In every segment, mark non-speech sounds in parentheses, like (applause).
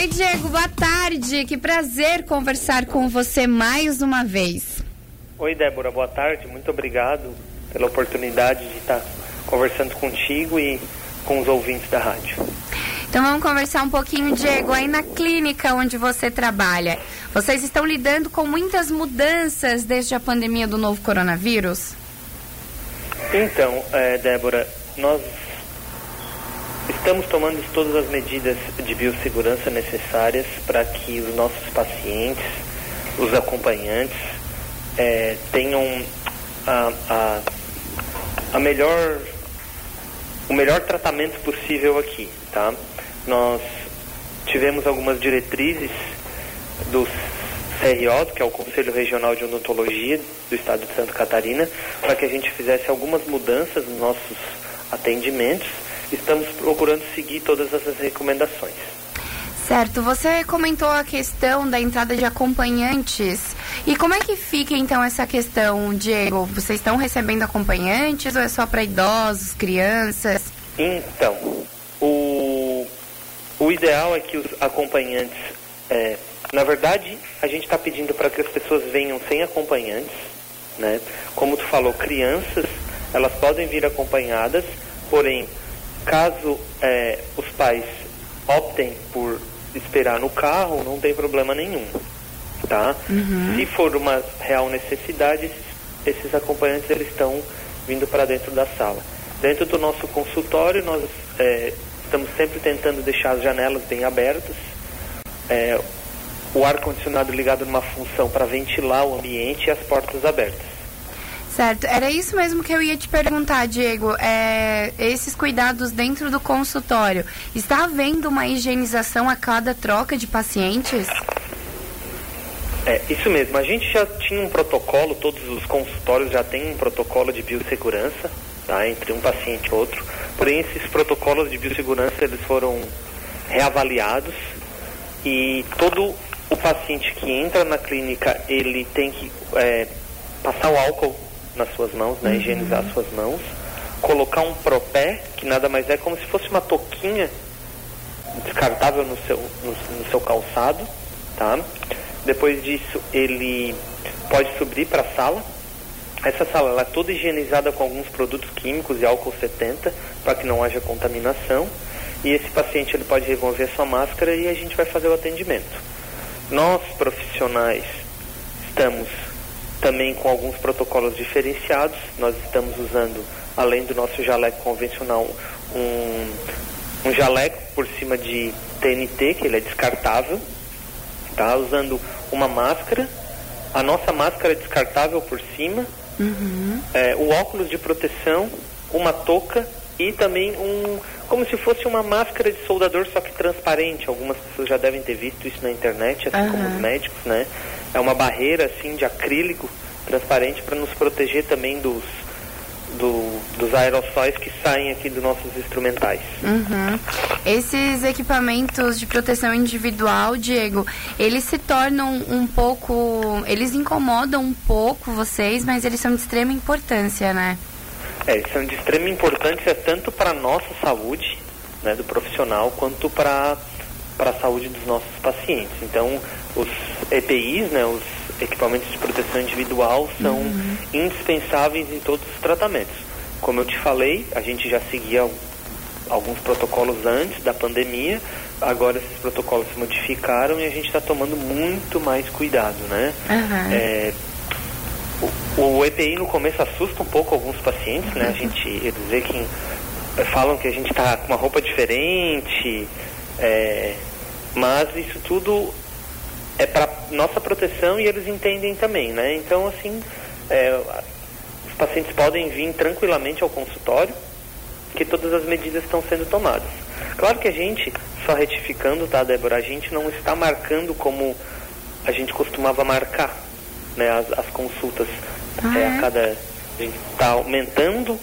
Oi, Diego, boa tarde. Que prazer conversar com você mais uma vez. Oi, Débora, boa tarde. Muito obrigado pela oportunidade de estar conversando contigo e com os ouvintes da rádio. Então vamos conversar um pouquinho, Diego, aí na clínica onde você trabalha. Vocês estão lidando com muitas mudanças desde a pandemia do novo coronavírus? Então, é, Débora, nós estamos tomando todas as medidas de biossegurança necessárias para que os nossos pacientes, os acompanhantes, é, tenham a, a, a melhor o melhor tratamento possível aqui, tá? Nós tivemos algumas diretrizes do CRO, que é o Conselho Regional de Odontologia do Estado de Santa Catarina, para que a gente fizesse algumas mudanças nos nossos atendimentos. Estamos procurando seguir todas essas recomendações. Certo, você comentou a questão da entrada de acompanhantes. E como é que fica então essa questão, Diego? Vocês estão recebendo acompanhantes ou é só para idosos, crianças? Então, o, o ideal é que os acompanhantes. É, na verdade, a gente está pedindo para que as pessoas venham sem acompanhantes. Né? Como tu falou, crianças, elas podem vir acompanhadas, porém, caso é, os pais optem por esperar no carro, não tem problema nenhum, tá? Uhum. Se for uma real necessidade, esses, esses acompanhantes eles estão vindo para dentro da sala. Dentro do nosso consultório, nós é, estamos sempre tentando deixar as janelas bem abertas, é, o ar condicionado ligado numa função para ventilar o ambiente e as portas abertas. Certo, era isso mesmo que eu ia te perguntar, Diego. É, esses cuidados dentro do consultório, está havendo uma higienização a cada troca de pacientes? É, isso mesmo. A gente já tinha um protocolo, todos os consultórios já têm um protocolo de biossegurança, tá, entre um paciente e outro. Porém, esses protocolos de biossegurança, eles foram reavaliados e todo o paciente que entra na clínica, ele tem que é, passar o álcool nas suas mãos, né? Uhum. Higienizar as suas mãos. Colocar um propé, que nada mais é como se fosse uma toquinha descartável no seu, no, no seu calçado, tá? Depois disso, ele pode subir para a sala. Essa sala ela é toda higienizada com alguns produtos químicos e álcool 70, para que não haja contaminação. E esse paciente ele pode remover sua máscara e a gente vai fazer o atendimento. Nós, profissionais, estamos também com alguns protocolos diferenciados. Nós estamos usando, além do nosso jaleco convencional, um, um jaleco por cima de TNT, que ele é descartável, tá? Usando uma máscara, a nossa máscara é descartável por cima, uhum. é, o óculos de proteção, uma touca e também um como se fosse uma máscara de soldador só que transparente. Algumas pessoas já devem ter visto isso na internet, assim uhum. como os médicos, né? É uma barreira assim de acrílico transparente para nos proteger também dos do, dos aerossóis que saem aqui dos nossos instrumentais. Uhum. Esses equipamentos de proteção individual, Diego, eles se tornam um pouco. Eles incomodam um pouco vocês, mas eles são de extrema importância, né? É, são de extrema importância tanto para a nossa saúde, né, do profissional, quanto para a saúde dos nossos pacientes. Então, os EPIs, né, os equipamentos de proteção individual, são uhum. indispensáveis em todos os tratamentos. Como eu te falei, a gente já seguia alguns protocolos antes da pandemia, agora esses protocolos se modificaram e a gente está tomando muito mais cuidado, né? Uhum. É, o, EPI no começo assusta um pouco alguns pacientes, né? A gente, (laughs) eles vê que falam que a gente está com uma roupa diferente, é, mas isso tudo é para nossa proteção e eles entendem também, né? Então, assim, é, os pacientes podem vir tranquilamente ao consultório, que todas as medidas estão sendo tomadas. Claro que a gente, só retificando, tá, Débora, a gente não está marcando como a gente costumava marcar, né, as, as consultas ah, é, a é? cada... A gente está aumentando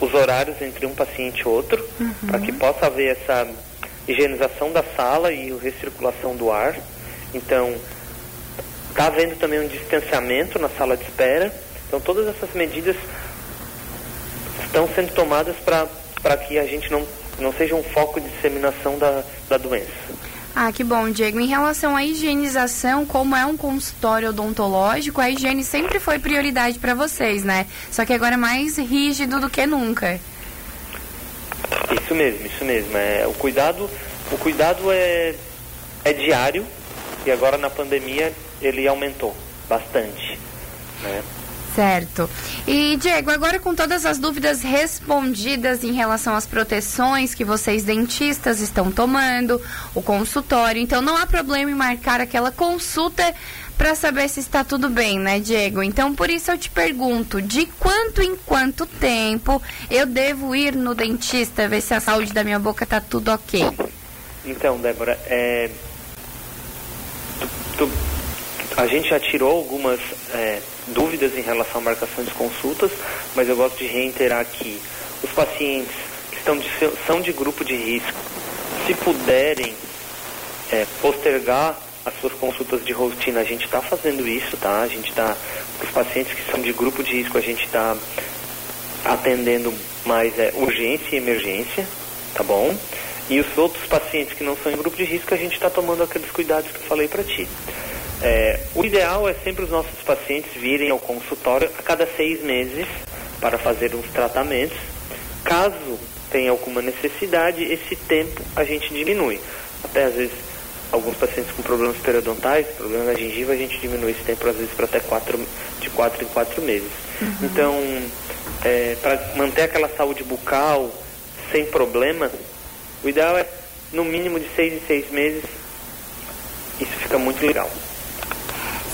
os horários entre um paciente e outro, uhum. para que possa haver essa higienização da sala e recirculação do ar. Então, está havendo também um distanciamento na sala de espera. Então, todas essas medidas estão sendo tomadas para que a gente não, não seja um foco de disseminação da, da doença. Ah, que bom, Diego. Em relação à higienização, como é um consultório odontológico, a higiene sempre foi prioridade para vocês, né? Só que agora é mais rígido do que nunca. Isso mesmo, isso mesmo. É, o cuidado, o cuidado é, é diário e agora na pandemia ele aumentou bastante. Né? Certo. E, Diego, agora com todas as dúvidas respondidas em relação às proteções que vocês dentistas estão tomando, o consultório, então não há problema em marcar aquela consulta para saber se está tudo bem, né, Diego? Então, por isso eu te pergunto, de quanto em quanto tempo eu devo ir no dentista ver se a saúde da minha boca está tudo ok? Então, Débora, é... tu, tu, a gente já tirou algumas é, dúvidas em relação à marcação de consultas, mas eu gosto de reiterar aqui, os pacientes que estão de, são de grupo de risco, se puderem é, postergar as suas consultas de rotina. A gente está fazendo isso, tá? A gente está, os pacientes que são de grupo de risco, a gente está atendendo mais é, urgência e emergência, tá bom? E os outros pacientes que não são em grupo de risco, a gente está tomando aqueles cuidados que eu falei para ti. É, o ideal é sempre os nossos pacientes virem ao consultório a cada seis meses para fazer uns tratamentos. Caso tenha alguma necessidade, esse tempo a gente diminui. Até às vezes alguns pacientes com problemas periodontais, problemas na gengiva, a gente diminui esse tempo às vezes para até quatro, de quatro em quatro meses. Uhum. Então, é, para manter aquela saúde bucal sem problema, o ideal é no mínimo de seis em seis meses. Isso fica muito legal.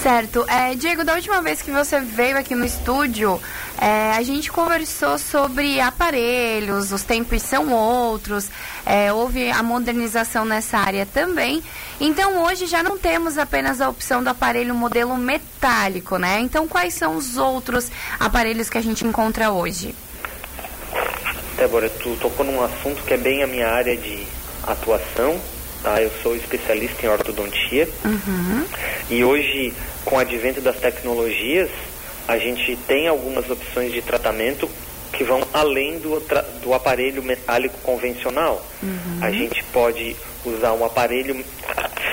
Certo. É, Diego, da última vez que você veio aqui no estúdio, é, a gente conversou sobre aparelhos, os tempos são outros, é, houve a modernização nessa área também. Então hoje já não temos apenas a opção do aparelho modelo metálico, né? Então quais são os outros aparelhos que a gente encontra hoje? Débora, tu tocou num assunto que é bem a minha área de atuação, tá? Eu sou especialista em ortodontia uhum. e hoje, com o advento das tecnologias, a gente tem algumas opções de tratamento que vão além do, do aparelho metálico convencional. Uhum. A gente pode usar um aparelho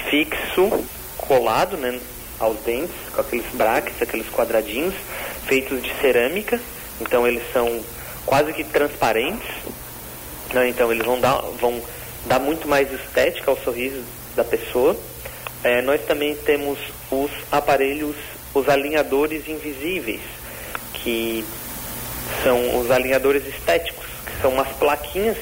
fixo, colado né, aos dentes, com aqueles brackets, aqueles quadradinhos, feitos de cerâmica. Então eles são quase que transparentes. Né, então eles vão dar, vão dar muito mais estética ao sorriso da pessoa. É, nós também temos os aparelhos, os alinhadores invisíveis, que são os alinhadores estéticos, que são umas plaquinhas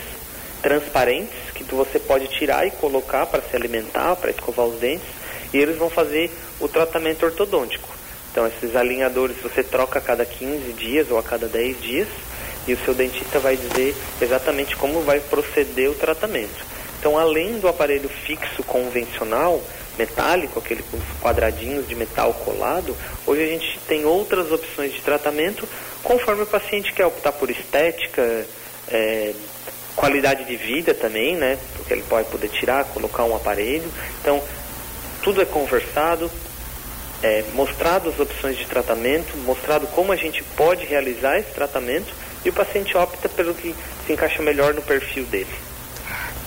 transparentes que você pode tirar e colocar para se alimentar, para escovar os dentes, e eles vão fazer o tratamento ortodôntico. Então, esses alinhadores você troca a cada 15 dias ou a cada 10 dias, e o seu dentista vai dizer exatamente como vai proceder o tratamento. Então, além do aparelho fixo convencional, metálico, aquele com os quadradinhos de metal colado, hoje a gente tem outras opções de tratamento conforme o paciente quer optar por estética, é, qualidade de vida também, né? Porque ele pode poder tirar, colocar um aparelho. Então, tudo é conversado, é, mostrado as opções de tratamento, mostrado como a gente pode realizar esse tratamento e o paciente opta pelo que se encaixa melhor no perfil dele.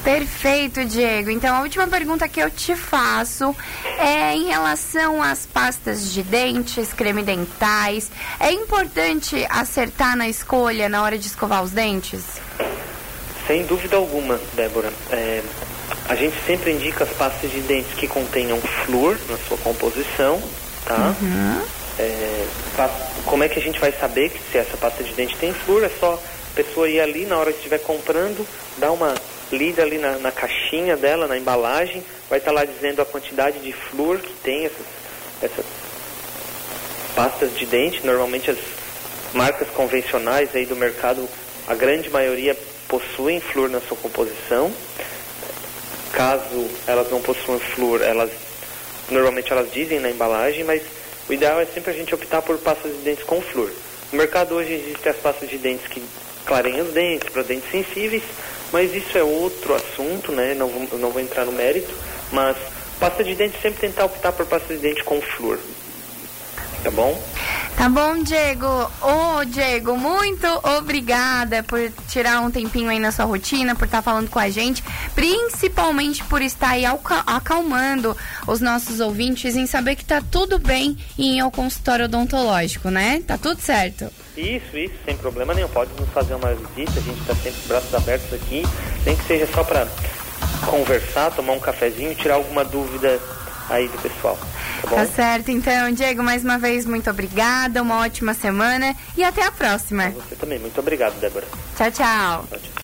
Perfeito, Diego. Então, a última pergunta que eu te faço é em relação às pastas de dentes, creme dentais. É importante acertar na escolha na hora de escovar os dentes? Sem dúvida alguma, Débora. É, a gente sempre indica as pastas de dentes que contenham flúor na sua composição, tá? Uhum. É, como é que a gente vai saber que se essa pasta de dente tem flúor? É só a pessoa ir ali na hora que estiver comprando, dar uma lida ali na, na, caixinha dela, na embalagem, vai estar tá lá dizendo a quantidade de flúor que tem essas, essas pastas de dente. Normalmente as marcas convencionais aí do mercado, a grande maioria possuem flúor na sua composição. Caso elas não possuam flúor, elas normalmente elas dizem na embalagem, mas o ideal é sempre a gente optar por pastas de dentes com flúor. No mercado hoje existem as pastas de dentes que clareiam os dentes, para dentes sensíveis, mas isso é outro assunto, né? Não vou, não vou entrar no mérito, mas pasta de dente sempre tentar optar por pasta de dente com flúor. Tá bom? Tá bom, Diego. Ô, oh, Diego, muito obrigada por tirar um tempinho aí na sua rotina, por estar tá falando com a gente, principalmente por estar aí acalmando os nossos ouvintes em saber que tá tudo bem em ao consultório odontológico, né? Tá tudo certo. Isso, isso, sem problema nenhum. Pode nos fazer uma visita, a gente está sempre com braços abertos aqui, nem que seja só para conversar, tomar um cafezinho, tirar alguma dúvida aí do pessoal. Tá, tá, certo, então, Diego, mais uma vez, muito obrigada, uma ótima semana e até a próxima. Você também, muito obrigado, Débora. Tchau, tchau. tchau, tchau.